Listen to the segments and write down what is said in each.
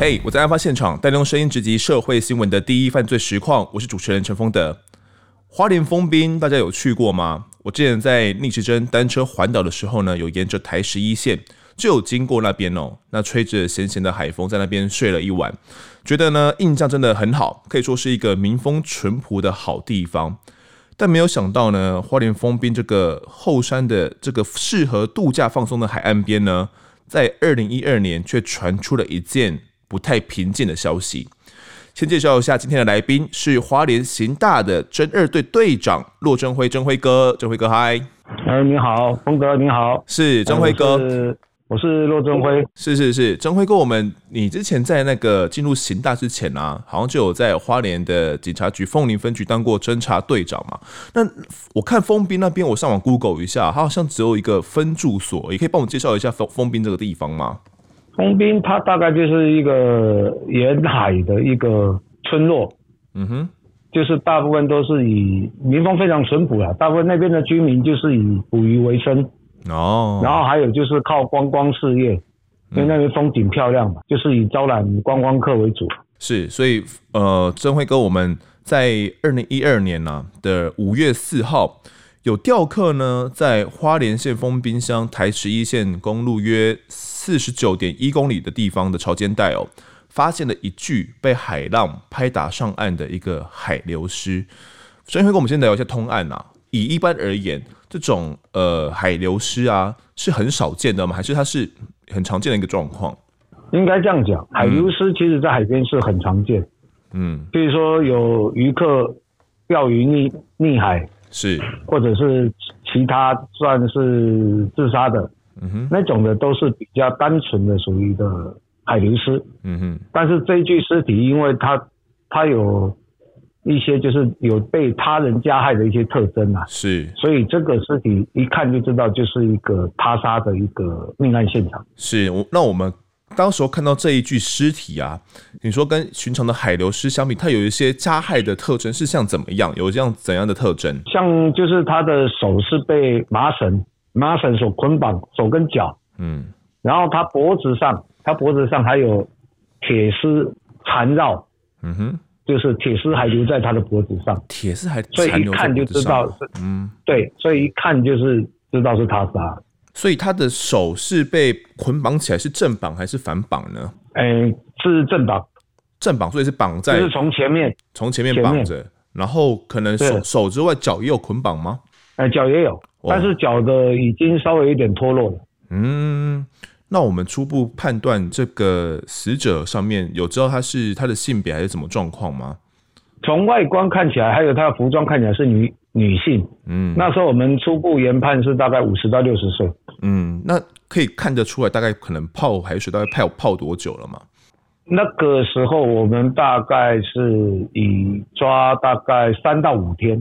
嘿我在案发现场，带您用声音直击社会新闻的第一犯罪实况。我是主持人陈丰德。花莲丰滨，大家有去过吗？我之前在逆时针单车环岛的时候呢，有沿着台十一线就有经过那边哦。那吹着咸咸的海风，在那边睡了一晚，觉得呢印象真的很好，可以说是一个民风淳朴的好地方。但没有想到呢，花莲丰滨这个后山的这个适合度假放松的海岸边呢，在二零一二年却传出了一件。不太平静的消息。先介绍一下今天的来宾，是花莲刑大的侦二队队长骆政辉，政辉哥，政辉哥嗨。哎，你好，峰哥，你好，是政辉哥，我是骆政辉，是是是，政辉哥，我们你之前在那个进入刑大之前啊，好像就有在花莲的警察局凤林分局当过侦查队长嘛。那我看丰滨那边，我上网 Google 一下，它好像只有一个分驻所，也可以帮我介绍一下丰丰滨这个地方吗？丰滨它大概就是一个沿海的一个村落，嗯哼，就是大部分都是以民风非常淳朴啊，大部分那边的居民就是以捕鱼为生哦，然后还有就是靠观光事业，因为那边风景漂亮嘛，就是以招揽观光客为主。是，所以呃，曾辉哥，我们在二零一二年呢、啊、的五月四号。有钓客呢，在花莲县丰滨乡台十一线公路约四十九点一公里的地方的潮间带哦，发现了一具被海浪拍打上岸的一个海流尸。所以，会跟我们先聊一下通案啊。以一般而言，这种呃海流尸啊是很少见的吗？还是它是很常见的一个状况？应该这样讲，海流尸其实在海边是很常见。嗯，比如说有渔客钓鱼溺溺海。是，或者是其他算是自杀的，嗯哼，那种的都是比较单纯的属于的海流尸，嗯哼。但是这一具尸体，因为它它有一些就是有被他人加害的一些特征啊，是，所以这个尸体一看就知道就是一个他杀的一个命案现场。是，那我们。当时候看到这一具尸体啊，你说跟寻常的海流尸相比，它有一些加害的特征是像怎么样？有这样怎样的特征？像就是他的手是被麻绳麻绳所捆绑，手跟脚，嗯，然后他脖子上，他脖子上还有铁丝缠绕，嗯哼，就是铁丝还留在他的脖子上，铁丝还，所以一看就知道是，嗯，对，所以一看就是知道是他杀。所以他的手是被捆绑起来，是正绑还是反绑呢？哎、欸，是正绑，正绑，所以是绑在，就是从前面，从前面绑着，然后可能手手之外脚也有捆绑吗？脚也有，但是脚的已经稍微有点脱落了。嗯，那我们初步判断这个死者上面有知道他是他的性别还是什么状况吗？从外观看起来，还有他的服装看起来是女女性。嗯，那时候我们初步研判是大概五十到六十岁。嗯，那可以看得出来，大概可能泡海水大概泡泡多久了吗？那个时候我们大概是以抓大概三到五天，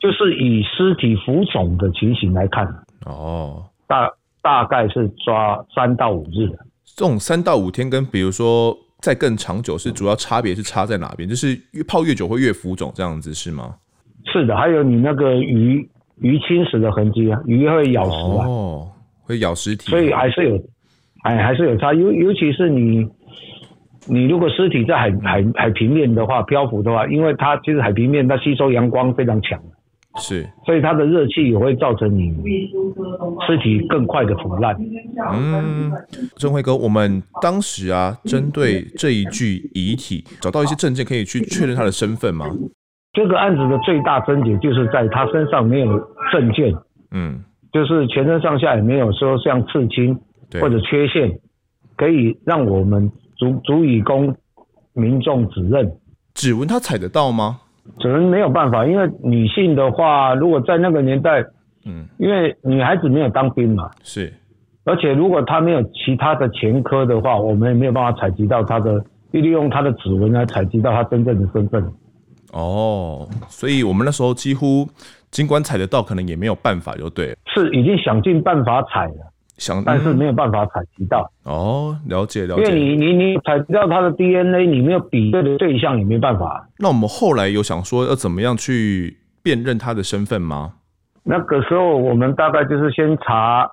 就是以尸体浮肿的情形来看。哦，大大概是抓三到五日。这种三到五天跟比如说再更长久是主要差别是差在哪边？就是越泡越久会越浮肿这样子是吗？是的，还有你那个鱼鱼侵蚀的痕迹啊，鱼会咬食啊。哦会咬尸体，所以还是有，哎，还是有差。尤尤其是你，你如果尸体在海海海平面的话，漂浮的话，因为它其实海平面它吸收阳光非常强，是，所以它的热气也会造成你尸体更快的腐烂。嗯，政辉哥，我们当时啊，针对这一具遗体，找到一些证件可以去确认他的身份吗？这个案子的最大症结就是在他身上没有证件。嗯。就是全身上下也没有说像刺青或者缺陷，可以让我们足足以供民众指认。指纹他采得到吗？指纹没有办法，因为女性的话，如果在那个年代，嗯，因为女孩子没有当兵嘛，是，而且如果她没有其他的前科的话，我们也没有办法采集到她的，利用她的指纹来采集到她真正的身份。哦，所以我们那时候几乎。尽管采得到，可能也没有办法，就对了。是已经想尽办法采了，想，但是没有办法采集到。哦，了解了解。因为你你你采集到它的 DNA，你没有比对的对象，也没办法。那我们后来有想说要怎么样去辨认他的身份吗？那个时候我们大概就是先查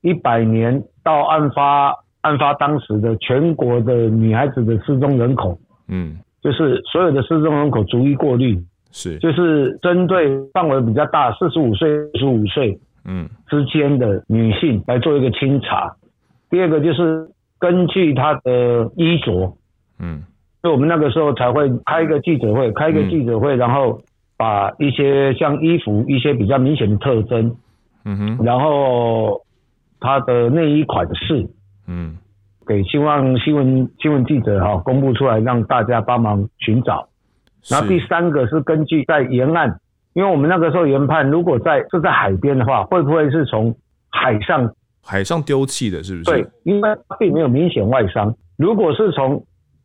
一百年到案发案发当时的全国的女孩子的失踪人口，嗯，就是所有的失踪人口逐一过滤，是，就是针对范围比较大，四十五岁、五十五岁，嗯，之间的女性来做一个清查。第二个就是根据她的衣着，嗯，所以我们那个时候才会开一个记者会，开一个记者会，然后把一些像衣服一些比较明显的特征，嗯哼，然后她的内衣款式。嗯，给希望新闻新闻记者哈、哦、公布出来，让大家帮忙寻找。然后第三个是根据在沿岸，因为我们那个时候研判，如果在是在海边的话，会不会是从海上海上丢弃的？是不是？对，因为并没有明显外伤。如果是从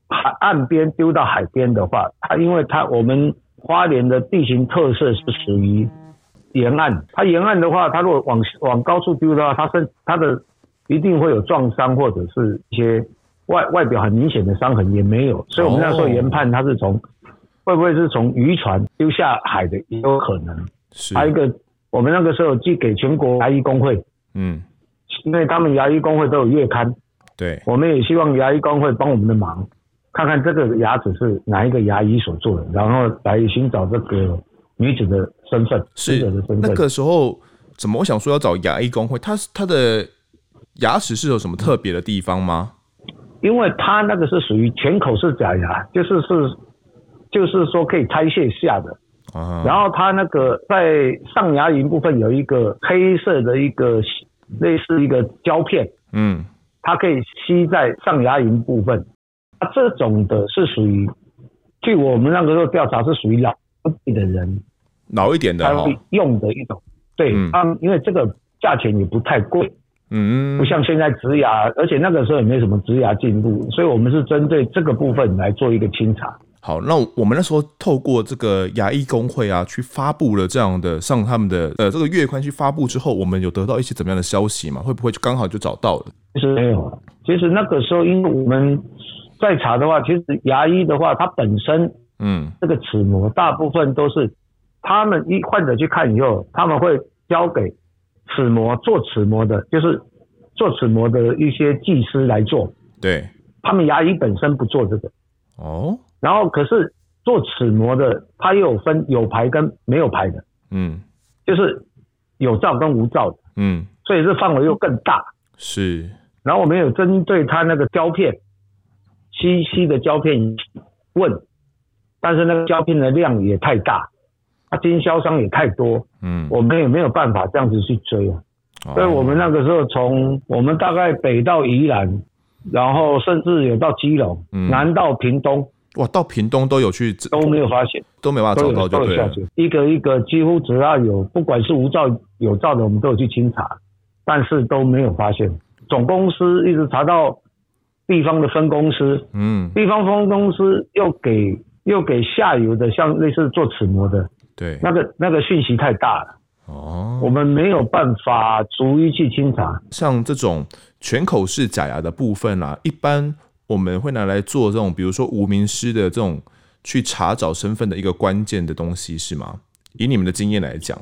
海岸边丢到海边的话，它因为它我们花莲的地形特色是属于沿岸，它沿岸的话，它如果往往高处丢的话，它是它的。一定会有撞伤或者是一些外外表很明显的伤痕，也没有，所以我们那时候研判它是从、哦、会不会是从渔船丢下海的也有可能。是，还有一个我们那个时候寄给全国牙医工会，嗯，因为他们牙医工会都有月刊，对，我们也希望牙医工会帮我们的忙，看看这个牙齿是哪一个牙医所做的，然后来寻找这个女子的身份，是的身份。那个时候怎么我想说要找牙医工会，他是他的。牙齿是有什么特别的地方吗？因为它那个是属于全口式假牙，就是是，就是说可以拆卸下的。啊。然后它那个在上牙龈部分有一个黑色的一个类似一个胶片。嗯。它可以吸在上牙龈部分。啊，这种的是属于，据我们那个时候调查是属于老一点的人，老一点的用的一种。对，他、嗯、因为这个价钱也不太贵。嗯，不像现在植牙，而且那个时候也没什么植牙进步，所以我们是针对这个部分来做一个清查。好，那我们那时候透过这个牙医工会啊，去发布了这样的上他们的呃这个月刊去发布之后，我们有得到一些怎么样的消息吗？会不会就刚好就找到了？其实没有，其实那个时候因为我们在查的话，其实牙医的话，它本身嗯这个齿模大部分都是他们一患者去看以后，他们会交给。齿模做齿模的，就是做齿模的一些技师来做。对，他们牙医本身不做这个。哦。然后可是做齿模的，它又有分有牌跟没有牌的。嗯。就是有照跟无照的。嗯。所以这范围又更大。是。然后我们有针对他那个胶片，七七的胶片问，但是那个胶片的量也太大。啊经销商也太多，嗯，我们也没有办法这样子去追啊，哦、所以我们那个时候从我们大概北到宜兰，然后甚至有到基隆，嗯、南到屏东，哇，到屏东都有去，都没有发现，都没办法找到就对了，一个一个几乎只要有，不管是无照有照的，我们都有去清查，但是都没有发现。总公司一直查到地方的分公司，嗯，地方分公司又给又给下游的，像类似做齿模的。对，那个那个讯息太大了哦，我们没有办法逐一去清查。像这种全口式假牙的部分啊，一般我们会拿来做这种，比如说无名师的这种去查找身份的一个关键的东西，是吗？以你们的经验来讲，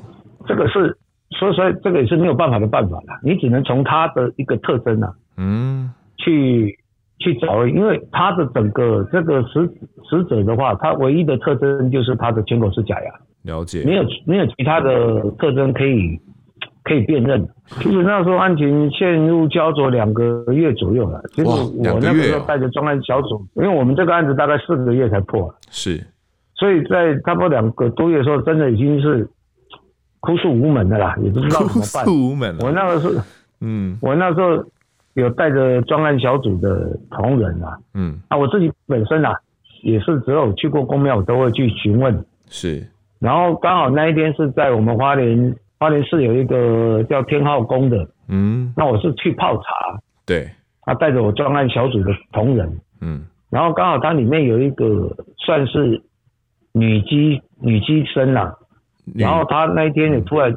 这个是，所以说这个也是没有办法的办法了，你只能从它的一个特征啊，嗯，去去找，因为它的整个这个死死者的话，他唯一的特征就是他的全口是假牙。了解，没有没有其他的特征可以可以辨认。其实那时候案情陷入焦灼两个月左右了。其实我那个时候带着专案小组，因为我们这个案子大概四个月才破。是，所以在差不多两个多月的时候，真的已经是哭诉无门的啦，也不知道怎么办。哭诉无门。我那个时候，嗯，我那时候有带着专案小组的同仁啊，嗯，啊，我自己本身啊，也是只有去过公庙，我都会去询问。是。然后刚好那一天是在我们花莲花莲市有一个叫天后宫的，嗯，那我是去泡茶，对，他带着我专案小组的同仁，嗯，然后刚好它里面有一个算是女机女机身啦，然后他那一天也突然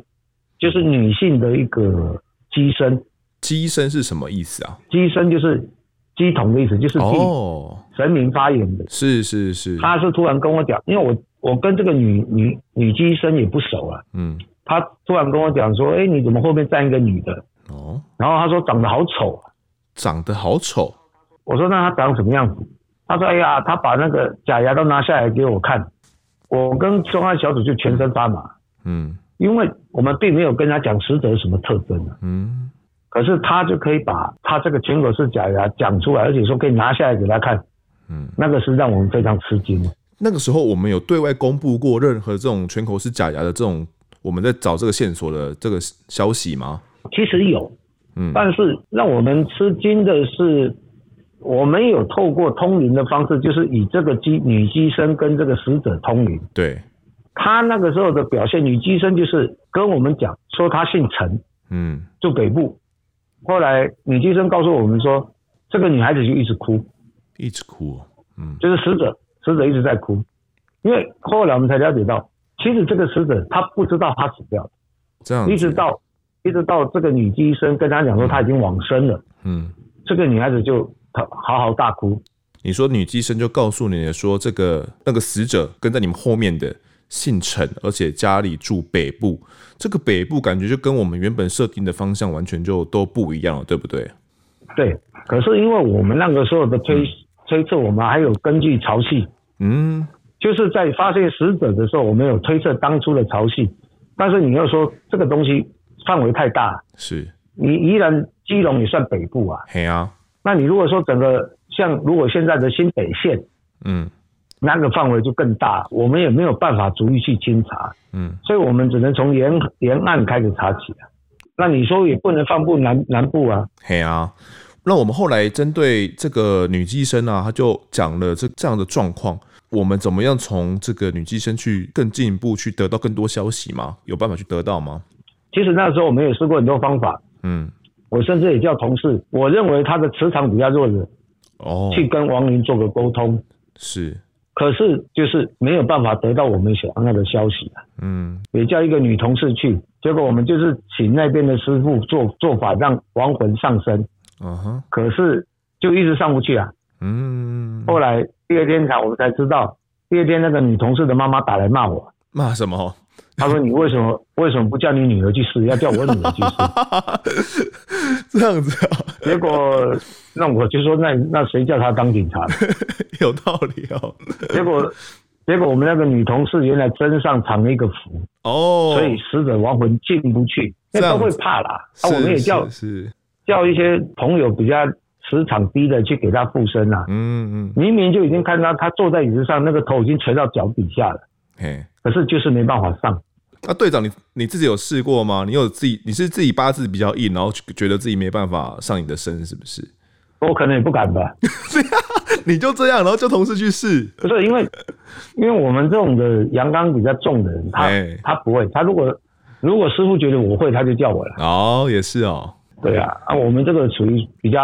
就是女性的一个机身，机身是什么意思啊？机身就是机童的意思，就是哦。神明发言的，哦、是是是，他是突然跟我讲，因为我。我跟这个女女女机身也不熟啊，嗯，她突然跟我讲说，哎、欸，你怎么后面站一个女的？哦，然后他说长得好丑啊，长得好丑。我说那他长什么样子？他说哎呀，他把那个假牙都拿下来给我看。我跟重案小组就全身发麻。嗯，因为我们并没有跟他讲死者有什么特征。嗯，可是他就可以把他这个全口是假牙讲出来，而且说可以拿下来给他看。嗯，那个是让我们非常吃惊的。那个时候我们有对外公布过任何这种全口是假牙的这种我们在找这个线索的这个消息吗？其实有，嗯，但是让我们吃惊的是，我们有透过通灵的方式，就是以这个机女机身跟这个死者通灵。对，她那个时候的表现，女机身就是跟我们讲说她姓陈，嗯，住北部。后来女机身告诉我们说，这个女孩子就一直哭，一直哭，嗯，就是死者，死者一直在哭，因为后来我们才了解到，其实这个死者他不知道他死掉了，这样，一直到一直到这个女医生跟他讲说他已经往生了，嗯，这个女孩子就。她嚎嚎大哭。你说女医生就告诉你说，这个那个死者跟在你们后面的姓陈，而且家里住北部。这个北部感觉就跟我们原本设定的方向完全就都不一样了，对不对？对。可是因为我们那个时候的推、嗯、推测，我们还有根据潮汐，嗯，就是在发现死者的时候，我们有推测当初的潮汐。但是你要说这个东西范围太大，是你依然基隆也算北部啊？嘿啊。那你如果说整个像如果现在的新北县，嗯，那个范围就更大，我们也没有办法逐一去清查，嗯，所以我们只能从沿沿岸开始查起。那你说也不能放布南南部啊？嘿啊，那我们后来针对这个女医生啊，她就讲了这这样的状况，我们怎么样从这个女机生去更进一步去得到更多消息吗？有办法去得到吗？其实那时候我们也试过很多方法，嗯。我甚至也叫同事，我认为他的磁场比较弱的，哦，去跟王林做个沟通，是，可是就是没有办法得到我们想要的消息啊，嗯，也叫一个女同事去，结果我们就是请那边的师傅做做法，让亡魂上身，嗯哼，可是就一直上不去啊，嗯，后来第二天才我们才知道，第二天那个女同事的妈妈打来骂我，骂什么？他说：“你为什么为什么不叫你女儿去试，要叫我女儿去试？这样子啊？结果那我就说那，那那谁叫他当警察？有道理哦。结果结果我们那个女同事原来身上藏了一个符哦，所以死者亡魂进不去，那都会怕啦。啊，我们也叫是叫一些朋友比较磁场低的去给他附身啊。嗯嗯，明明就已经看到他坐在椅子上，那个头已经垂到脚底下了。嘿，可是就是没办法上。”那队长，你你自己有试过吗？你有自己，你是自己八字比较硬，然后觉得自己没办法上你的身，是不是？我可能也不敢吧。你就这样，然后叫同事去试。不是因为，因为我们这种的阳刚比较重的人，他他不会。他如果如果师傅觉得我会，他就叫我了。哦，也是哦。对啊，啊，我们这个属于比较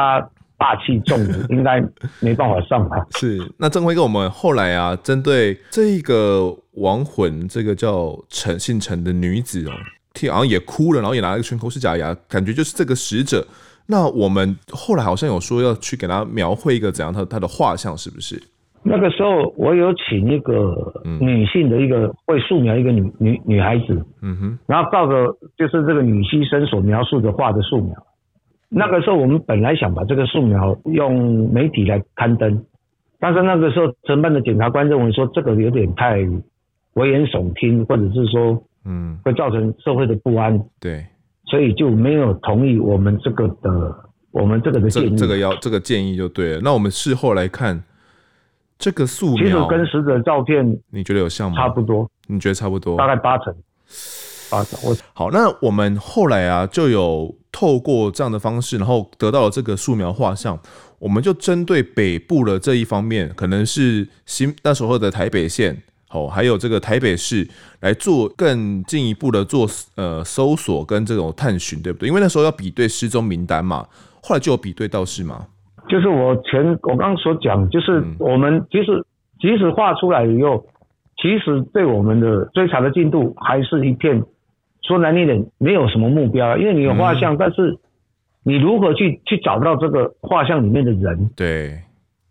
霸气重的，应该没办法上吧？是。那郑辉跟我们后来啊，针对这个。亡魂，这个叫陈姓陈的女子哦，听好像也哭了，然后也拿了一个全口是假牙，感觉就是这个使者。那我们后来好像有说要去给他描绘一个怎样他他的画像，是不是？那个时候我有请一个女性的一个会素描一个女女女孩子，嗯哼，然后照着就是这个女牺牲所描述的画的素描。那个时候我们本来想把这个素描用媒体来刊登，但是那个时候承办的检察官认为说这个有点太。危言耸听，或者是说，嗯，会造成社会的不安，对，所以就没有同意我们这个的，我们这个的建议，这个要这个建议就对了。那我们事后来看，这个素描其实跟死者照片，你觉得有像吗？差不多，你觉得差不多？大概八成，八成。我好，那我们后来啊，就有透过这样的方式，然后得到了这个素描画像，我们就针对北部的这一方面，可能是新那时候的台北县。哦，还有这个台北市来做更进一步的做呃搜索跟这种探寻，对不对？因为那时候要比对失踪名单嘛，后来就有比对到是吗？就是我前我刚刚所讲，就是我们即使即使画出来以后，其实对我们的追查的进度还是一片说难听点，没有什么目标，因为你有画像，嗯、但是你如何去去找到这个画像里面的人？对，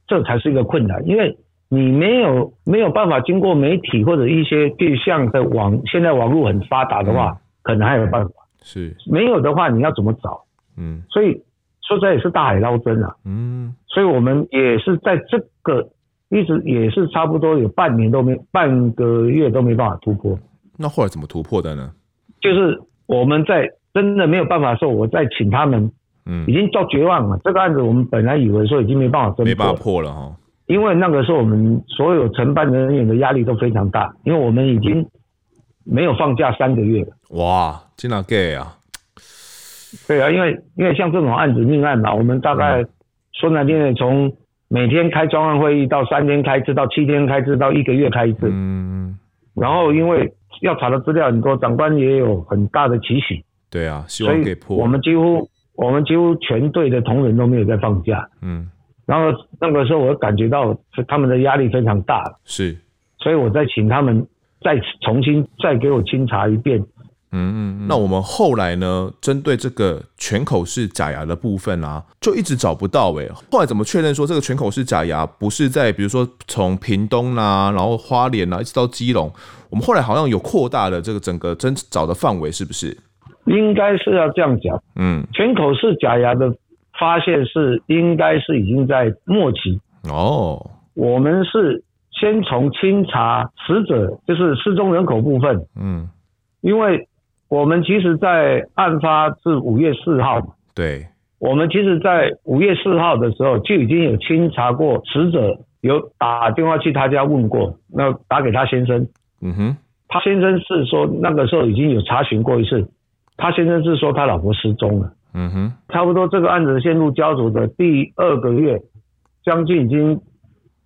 这才是一个困难，因为。你没有没有办法经过媒体或者一些对象的网，现在网络很发达的话，嗯、可能还有办法。是，没有的话，你要怎么找？嗯，所以说实在也是大海捞针啊。嗯，所以我们也是在这个一直也是差不多有半年都没半个月都没办法突破。那后来怎么突破的呢？就是我们在真的没有办法的时候，我再请他们，嗯，已经到绝望了。这个案子我们本来以为说已经没办法侦破，没办法破了哈。因为那个时候我们所有承办人员的压力都非常大，因为我们已经没有放假三个月了。哇，真的给啊！对啊，因为因为像这种案子命案嘛，我们大概说难听点，从每天开专案会议到三天开一次，到七天开一次，到一个月开一次。嗯。然后因为要查的资料很多，长官也有很大的期许。对啊，希望给破。我们几乎我们几乎全队的同仁都没有在放假。嗯。然后那个时候我感觉到他们的压力非常大。是。所以我再请他们再重新再给我清查一遍。嗯嗯，那我们后来呢？针对这个全口式假牙的部分啊，就一直找不到哎、欸。后来怎么确认说这个全口式假牙不是在比如说从屏东啊，然后花莲啊，一直到基隆？我们后来好像有扩大了这个整个侦找的范围，是不是？应该是要这样讲。嗯，全口式假牙的发现是应该是已经在末期哦。我们是先从清查死者，就是失踪人口部分。嗯，因为。我们其实，在案发是五月四号嘛。对。我们其实，在五月四号的时候就已经有清查过，死者有打电话去他家问过，那打给他先生。嗯哼。他先生是说，那个时候已经有查询过一次，他先生是说他老婆失踪了。嗯哼。差不多这个案子陷入焦灼的第二个月，将近已经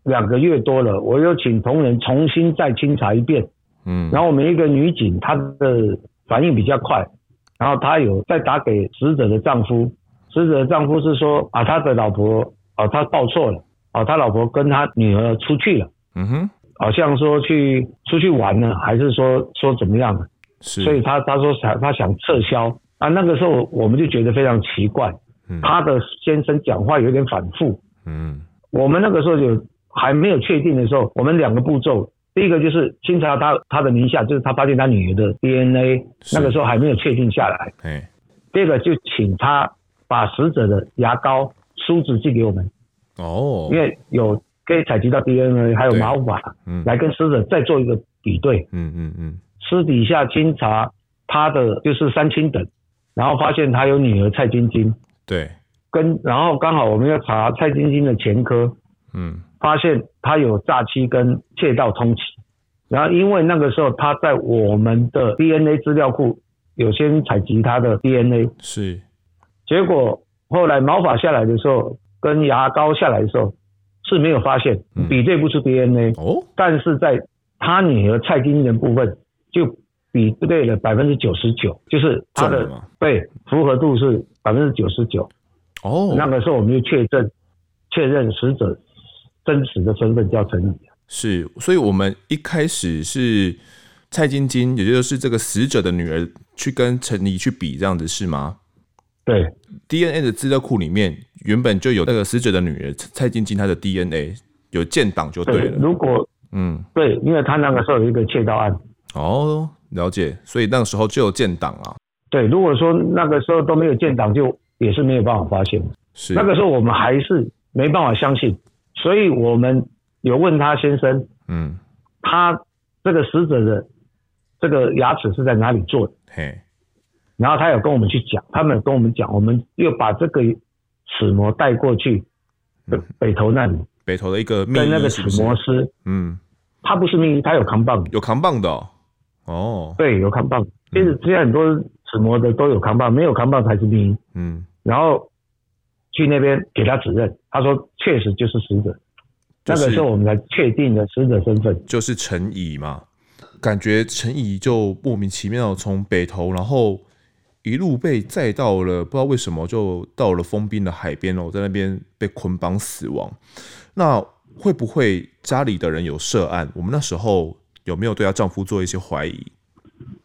两个月多了，我又请同仁重新再清查一遍。嗯。然后我们一个女警，她的。反应比较快，然后他有再打给死者的丈夫，死者的丈夫是说啊，他的老婆啊，他报错了。啊，他老婆跟他女儿出去了，嗯哼，好像说去出去玩呢，还是说说怎么样？是，所以他他说想他想撤销。啊，那个时候我们就觉得非常奇怪，嗯，他的先生讲话有点反复，嗯，我们那个时候就还没有确定的时候，我们两个步骤。第一个就是清查他他的名下，就是他发现他女儿的 DNA，那个时候还没有确定下来。第二个就请他把死者的牙膏梳子寄给我们。哦。因为有可以采集到 DNA，还有毛发，嗯，来跟死者再做一个比对。嗯嗯嗯。私底下清查他的就是三亲等，然后发现他有女儿蔡晶晶。对。跟然后刚好我们要查蔡晶晶的前科。嗯。发现他有诈欺跟窃盗通缉，然后因为那个时候他在我们的 DNA 资料库有先采集他的 DNA，是，结果后来毛发下来的时候跟牙膏下来的时候是没有发现，比对不出 DNA，哦，但是在他女儿蔡晶晶的部分就比对了百分之九十九，就是他的对符合度是百分之九十九，哦，那个时候我们就确认确认死者。真实的身份叫陈怡，是，所以我们一开始是蔡晶晶，也就是这个死者的女儿，去跟陈怡去比这样子是吗？对，DNA 的资料库里面原本就有那个死者的女儿蔡晶晶她的 DNA 有建档就对了。对，如果嗯对，因为他那个时候有一个窃盗案。哦，了解，所以那个时候就有建档啊。对，如果说那个时候都没有建档，就也是没有办法发现。是，那个时候我们还是没办法相信。所以我们有问他先生，嗯，他这个死者的这个牙齿是在哪里做的？嘿，然后他有跟我们去讲，他们有跟我们讲，我们又把这个齿模带过去，北投那里，北投的一个跟那个齿模师，嗯，他不是秘医，他有扛棒，有扛棒的，哦，对，有扛棒，其实现在很多齿模的都有扛棒，没有扛棒才是秘医，嗯，然后。去那边给他指认，他说确实就是死者，那个时候我们才确定了死者身份，就是陈乙嘛。感觉陈乙就莫名其妙从北投，然后一路被载到了，不知道为什么就到了丰滨的海边哦，在那边被捆绑死亡。那会不会家里的人有涉案？我们那时候有没有对她丈夫做一些怀疑？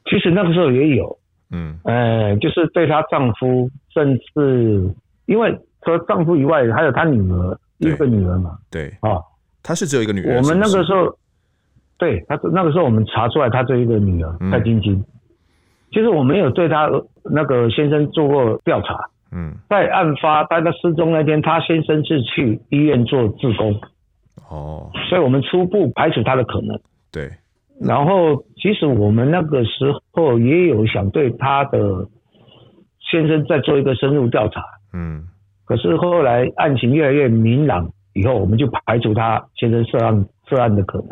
其实那个时候也有，嗯，呃，就是对她丈夫，甚至因为。除了丈夫以外，还有她女儿，一个女儿嘛。对啊，她是只有一个女儿。我们那个时候，对，她那个时候我们查出来，她只有一个女儿蔡晶晶。其实我没有对她那个先生做过调查，嗯，在案发在他失踪那天，他先生是去医院做志工。哦，所以我们初步排除他的可能。对。然后，其实我们那个时候也有想对他的先生再做一个深入调查。嗯。可是后来案情越来越明朗以后，我们就排除他先生涉案涉案的可能。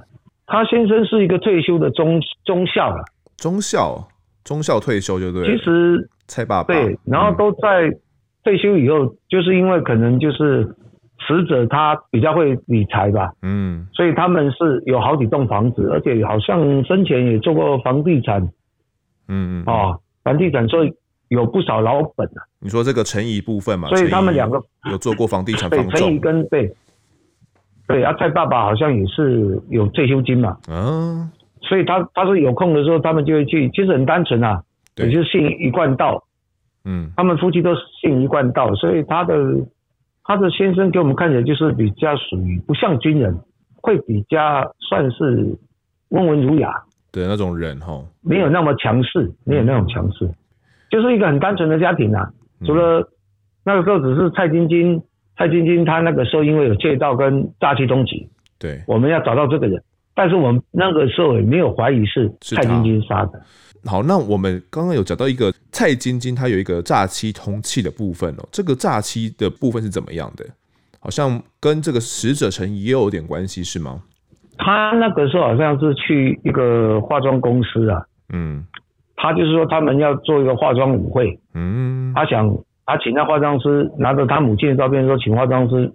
他先生是一个退休的中中校了。中校，中校退休就对。其实蔡爸爸对，然后都在退休以后，嗯、就是因为可能就是。死者他比较会理财吧，嗯，所以他们是有好几栋房子，而且好像生前也做过房地产，嗯嗯，哦，房地产所以有不少老本啊。你说这个陈怡部分嘛，所以他们两个有做过房地产，对，陈怡跟对，对，阿蔡爸爸好像也是有退休金嘛，嗯，所以他他说有空的时候他们就会去，其实很单纯啊，也就是信一贯道，嗯，他们夫妻都信一贯道，所以他的。他的先生给我们看起来就是比较属于不像军人，会比较算是温文儒雅。的那种人哈，没有那么强势，没有那种强势，就是一个很单纯的家庭啊。除了那个时候只是蔡晶晶，蔡晶晶她那个时候因为有借道跟诈欺通缉，对，我们要找到这个人，但是我们那个时候也没有怀疑是蔡晶晶杀的。好，那我们刚刚有讲到一个蔡晶晶，她有一个诈欺通缉的部分哦。这个诈欺的部分是怎么样的？好像跟这个死者陈沂也有点关系，是吗？他那个时候好像是去一个化妆公司啊，嗯，他就是说他们要做一个化妆舞会，嗯，他想他请那化妆师拿着他母亲的照片说，请化妆师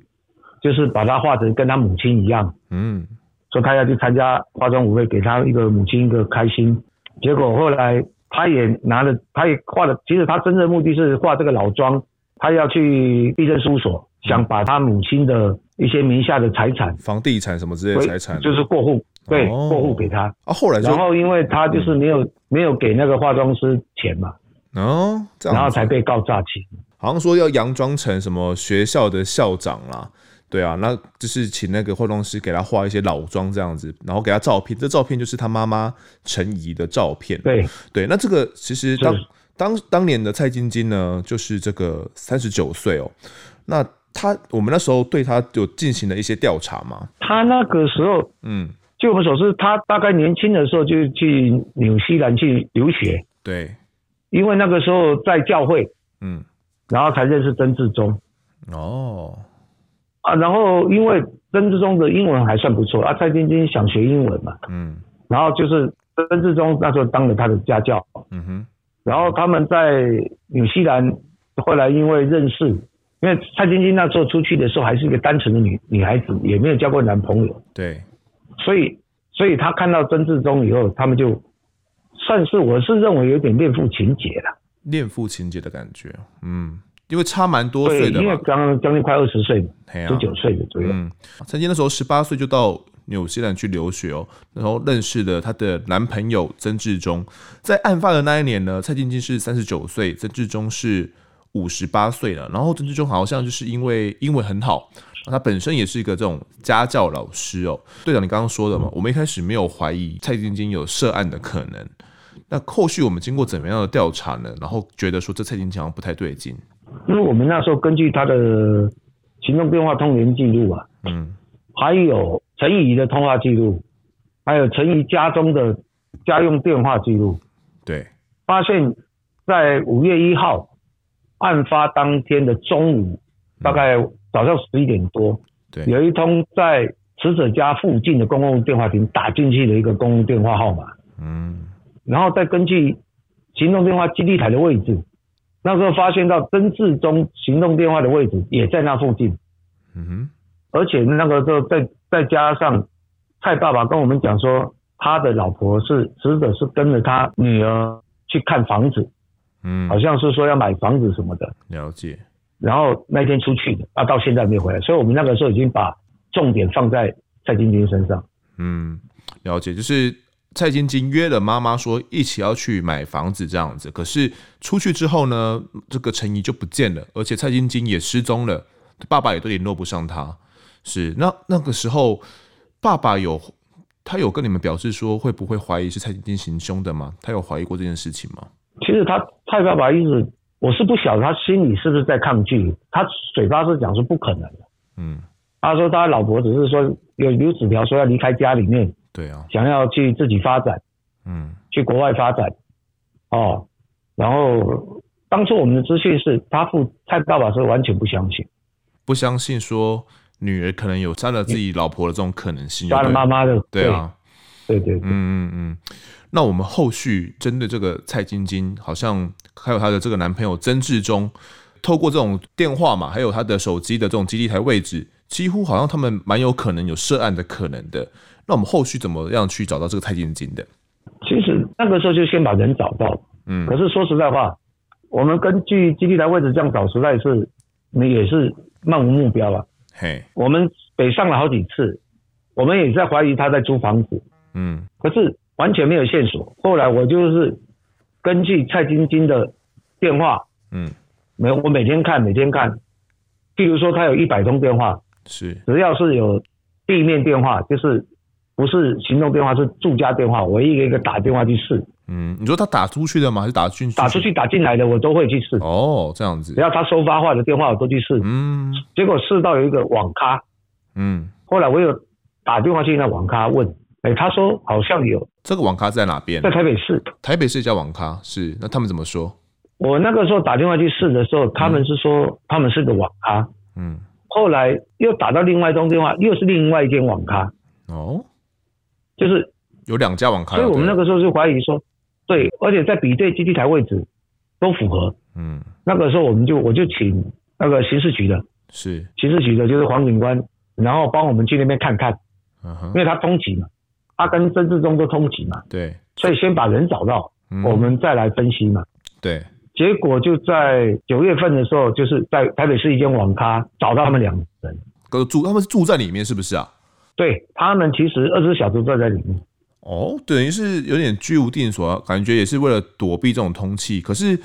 就是把他画成跟他母亲一样，嗯，说他要去参加化妆舞会，给他一个母亲一个开心。结果后来他也拿了，他也画了。其实他真正的目的是画这个老妆，他要去地震事务所，想把他母亲的一些名下的财产、房地产什么之类的财产，就是过户，对，哦、过户给他。啊，后来然后因为他就是没有、嗯、没有给那个化妆师钱嘛，哦，这样，然后才被告诈欺。好像说要佯装成什么学校的校长啦。对啊，那就是请那个化妆师给他画一些老妆这样子，然后给他照片，这照片就是他妈妈陈怡的照片。对对，那这个其实当当当年的蔡晶晶呢，就是这个三十九岁哦。那他我们那时候对他有进行了一些调查吗？他那个时候，嗯，据我们所知，他大概年轻的时候就去纽西兰去留学。对，因为那个时候在教会，嗯，然后才认识曾志忠。哦。啊，然后因为曾志忠的英文还算不错啊，蔡晶晶想学英文嘛，嗯，然后就是曾志忠那时候当了他的家教，嗯哼，然后他们在纽西兰，后来因为认识，因为蔡晶晶那时候出去的时候还是一个单纯的女女孩子，也没有交过男朋友，对，所以所以他看到曾志忠以后，他们就算是我是认为有点恋父情结了，恋父情结的感觉，嗯。因为差蛮多岁的，因为刚刚将近快二十岁，十九岁的左右。嗯，曾经那时候十八岁就到纽西兰去留学哦，然后认识了她的男朋友曾志忠。在案发的那一年呢，蔡晶晶是三十九岁，曾志忠是五十八岁了。然后曾志忠好像就是因为英文很好，他本身也是一个这种家教老师哦。队长，你刚刚说的嘛，我们一开始没有怀疑蔡晶晶有涉案的可能。那后续我们经过怎么样的调查呢？然后觉得说这蔡晶晶好像不太对劲。因为我们那时候根据他的行动电话通联记录啊，嗯，还有陈怡的通话记录，还有陈怡家中的家用电话记录，对，发现，在五月一号案发当天的中午，大概早上十一点多，对，有一通在死者家附近的公共电话亭打进去的一个公共电话号码，嗯，然后再根据行动电话基地台的位置。那时候发现到曾志忠行动电话的位置也在那附近，嗯哼，而且那个时候再再加上蔡爸爸跟我们讲说，他的老婆是死者是跟着他女儿去看房子，嗯，好像是说要买房子什么的，了解。然后那天出去的，啊，到现在没回来，所以我们那个时候已经把重点放在蔡晶晶身上，嗯，了解，就是。蔡晶晶约了妈妈说一起要去买房子这样子，可是出去之后呢，这个陈怡就不见了，而且蔡晶晶也失踪了，爸爸也都联络不上他。是那那个时候，爸爸有他有跟你们表示说会不会怀疑是蔡晶晶行凶的吗？他有怀疑过这件事情吗？其实他蔡爸爸一直我是不晓得他心里是不是在抗拒，他嘴巴是讲说不可能的。嗯，他说他老婆只是说有有纸条说要离开家里面，对啊，想要去自己发展，嗯，去国外发展，哦，然后当初我们的资讯是他父蔡爸爸是完全不相信，不相信说女儿可能有杀了自己老婆的这种可能性，杀了妈妈的，对啊，对对，对，嗯嗯嗯。那我们后续针对这个蔡晶晶，好像还有她的这个男朋友曾志忠，透过这种电话嘛，还有她的手机的这种基地台位置，几乎好像他们蛮有可能有涉案的可能的。那我们后续怎么样去找到这个蔡晶晶的？其实那个时候就先把人找到，嗯。可是说实在话，我们根据基地台位置这样找，实在是你也是漫无目标啊。嘿，我们北上了好几次，我们也在怀疑他在租房子，嗯。可是。完全没有线索。后来我就是根据蔡晶晶的电话，嗯，每我每天看，每天看。譬如说，他有一百通电话，是只要是有地面电话，就是不是行动电话，是住家电话，我一个一个打电话去试。嗯，你说他打出去的吗？还是打进打出去打进来的，我都会去试。哦，这样子。只要他收发话的电话，我都去试。嗯，结果试到有一个网咖，嗯，后来我有打电话去那网咖问。哎、欸，他说好像有这个网咖在哪边？在台北市。台北市一家网咖是，那他们怎么说？我那个时候打电话去试的时候，他们是说他们是个网咖。嗯。后来又打到另外一通电话，又是另外一间网咖。哦。就是有两家网咖。所以我们那个时候就怀疑说，对，而且在比对基地台位置都符合。嗯。那个时候我们就我就请那个刑事局的，是刑事局的，就是黄警官，然后帮我们去那边看看。嗯哼。因为他通缉嘛。他跟曾志忠都通缉嘛，对，所以先把人找到，嗯、我们再来分析嘛。对，结果就在九月份的时候，就是在台北市一间网咖找到他们两个人，都住，他们是住在里面，是不是啊？对，他们其实二十四小时都在里面。哦，等于是有点居无定所，感觉也是为了躲避这种通气。可是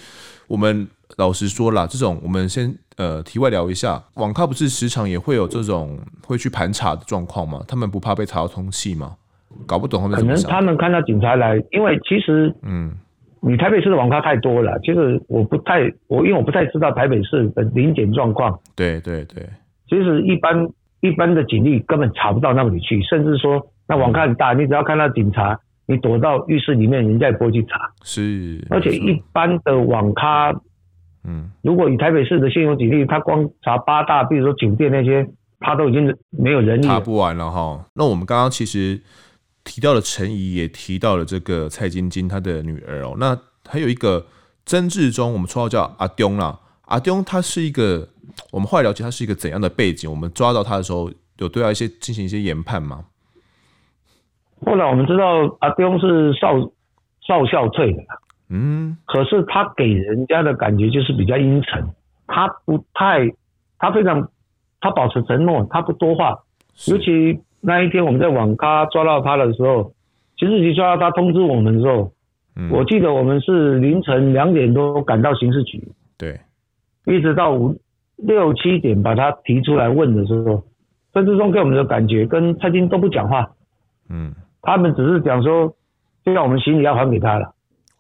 我们老实说啦，这种我们先呃题外聊一下，网咖不是时常也会有这种会去盘查的状况吗？他们不怕被查到通气吗？搞不懂可能他们看到警察来，因为其实，嗯，你台北市的网咖太多了，其实我不太，我因为我不太知道台北市的临检状况。对对对，其实一般一般的警力根本查不到那里去，甚至说那网咖很大，你只要看到警察，你躲到浴室里面，人家也不会去查。是，而且一般的网咖，嗯，如果以台北市的现有警力，他光查八大，比如说酒店那些，他都已经没有人力，查不完了哈。那我们刚刚其实。提到了陈怡，也提到了这个蔡晶晶她的女儿哦。那还有一个曾志忠，我们绰号叫阿东啦。阿东他是一个，我们后来了解他是一个怎样的背景？我们抓到他的时候，有对他一些进行一些研判吗？后来我们知道阿东是少少校退的，嗯，可是他给人家的感觉就是比较阴沉，他不太，他非常，他保持沉默，他不多话，尤其。那一天我们在网咖抓到他的时候，刑事局抓到他通知我们的时候，嗯，我记得我们是凌晨两点多赶到刑事局，对，一直到五六七点把他提出来问的时候，曾志忠给我们的感觉跟蔡金都不讲话，嗯，他们只是讲说，就让我们行李要还给他了，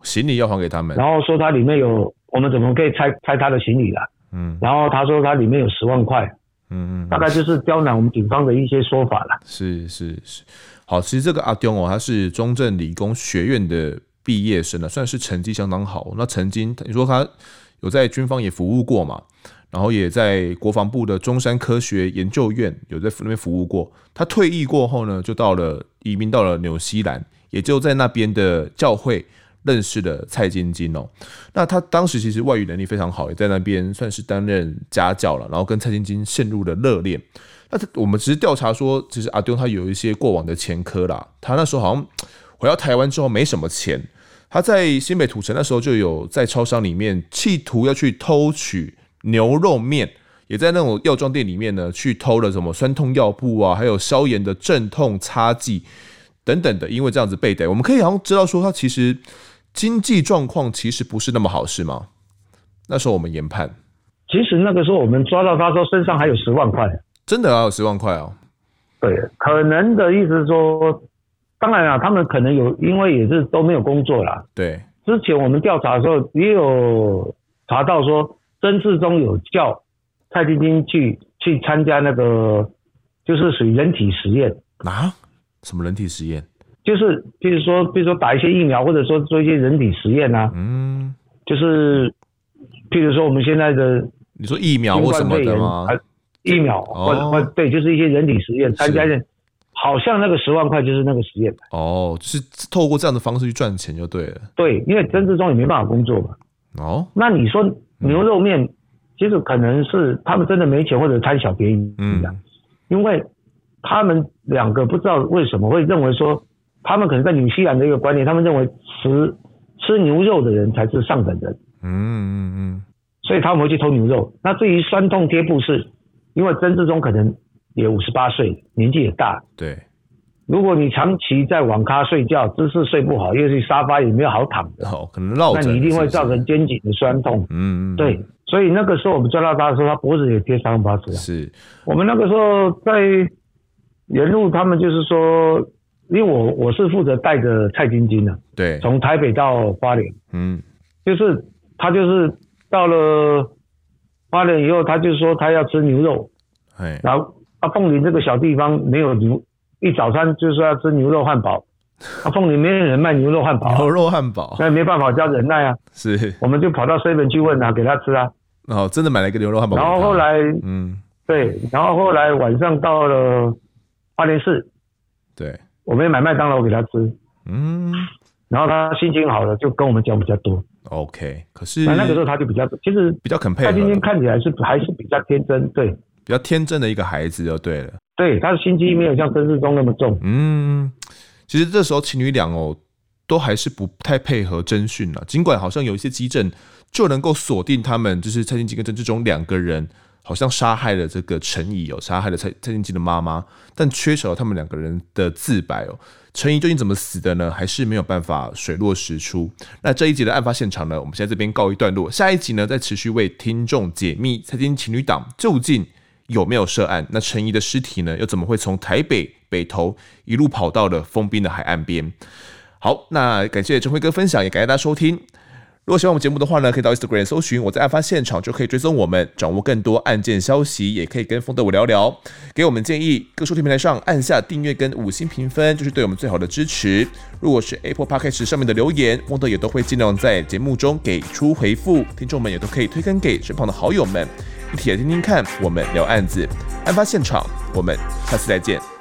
行李要还给他们，然后说他里面有，我们怎么可以拆拆他的行李了，嗯，然后他说他里面有十万块。嗯嗯，大概就是刁难我们警方的一些说法了。是是是，好，其实这个阿东哦，他是中正理工学院的毕业生了，算是成绩相当好。那曾经你说他有在军方也服务过嘛，然后也在国防部的中山科学研究院有在那边服务过。他退役过后呢，就到了移民到了纽西兰，也就在那边的教会。认识的蔡晶晶哦，那他当时其实外语能力非常好，也在那边算是担任家教了，然后跟蔡晶晶陷入了热恋。那我们只是调查说，其实阿丢他有一些过往的前科啦。他那时候好像回到台湾之后没什么钱，他在新北土城那时候就有在超商里面企图要去偷取牛肉面，也在那种药妆店里面呢去偷了什么酸痛药布啊，还有消炎的镇痛擦剂等等的。因为这样子被逮，我们可以好像知道说他其实。经济状况其实不是那么好，是吗？那时候我们研判，其实那个时候我们抓到他说身上还有十万块，真的还有十万块哦。对，可能的意思是说，当然了，他们可能有，因为也是都没有工作啦。对，之前我们调查的时候也有查到说曾志忠有叫蔡晶晶去去参加那个，就是属于人体实验啊？什么人体实验？就是比如说，比如说打一些疫苗，或者说做一些人体实验啊。嗯，就是譬如说我们现在的，你说疫苗或什么的吗？疫苗，对，就是一些人体实验参加的。好像那个十万块就是那个实验哦，就是透过这样的方式去赚钱就对了。对，因为曾志忠也没办法工作嘛。哦，那你说牛肉面，嗯、其实可能是他们真的没钱或者贪小便宜，嗯，因为他们两个不知道为什么会认为说，他们可能在纽西兰的一个观念，他们认为吃吃牛肉的人才是上等人。嗯嗯嗯，所以他们会去偷牛肉。那至于酸痛贴布是，因为曾志忠可能。也五十八岁，年纪也大。对，如果你长期在网咖睡觉，姿势睡不好，又是沙发也没有好躺的，哦，可能那你一定会造成肩颈的酸痛。嗯嗯，对。所以那个时候我们抓到他的时候，他脖子也贴三八纸。是。我们那个时候在沿路，他们就是说，因为我我是负责带着蔡晶晶的，对，从台北到花莲，嗯，就是他就是到了花莲以后，他就说他要吃牛肉，哎，然后。啊，凤林这个小地方没有牛，一早餐就是要吃牛肉汉堡。啊，凤林没有人卖牛肉汉堡，牛肉汉堡，那没办法，叫忍耐啊。是，我们就跑到 seven 去问啊，给他吃啊。哦，真的买了一个牛肉汉堡。然后后来，嗯，对，然后后来晚上到了花莲市，对，我们也买麦当劳给他吃。嗯，然后他心情好了，就跟我们讲比较多。OK，可是那那个时候他就比较，其实比较肯配合。他今天看起来是还是比较天真，对。比较天真的一个孩子就对了，对，他的心机没有像曾志忠那么重。嗯，其实这时候情侣俩哦，都还是不太配合侦讯了。尽管好像有一些迹证就能够锁定他们，就是蔡晶晶跟曾志忠两个人好像杀害了这个陈怡哦，杀害了蔡蔡晶晶的妈妈，但缺少了他们两个人的自白哦。陈怡究竟怎么死的呢？还是没有办法水落石出。那这一集的案发现场呢，我们现在这边告一段落，下一集呢再持续为听众解密蔡晶情侣档究竟。有没有涉案？那陈怡的尸体呢？又怎么会从台北北投一路跑到了封滨的海岸边？好，那感谢陈辉哥分享，也感谢大家收听。如果喜欢我们节目的话呢，可以到 Instagram 搜寻我在案发现场，就可以追踪我们，掌握更多案件消息，也可以跟风德我聊聊，给我们建议。各收听平台上按下订阅跟五星评分，就是对我们最好的支持。如果是 Apple Podcast 上面的留言，风德也都会尽量在节目中给出回复。听众们也都可以推更给身旁的好友们。一起来听听看，我们聊案子，案发现场，我们下次再见。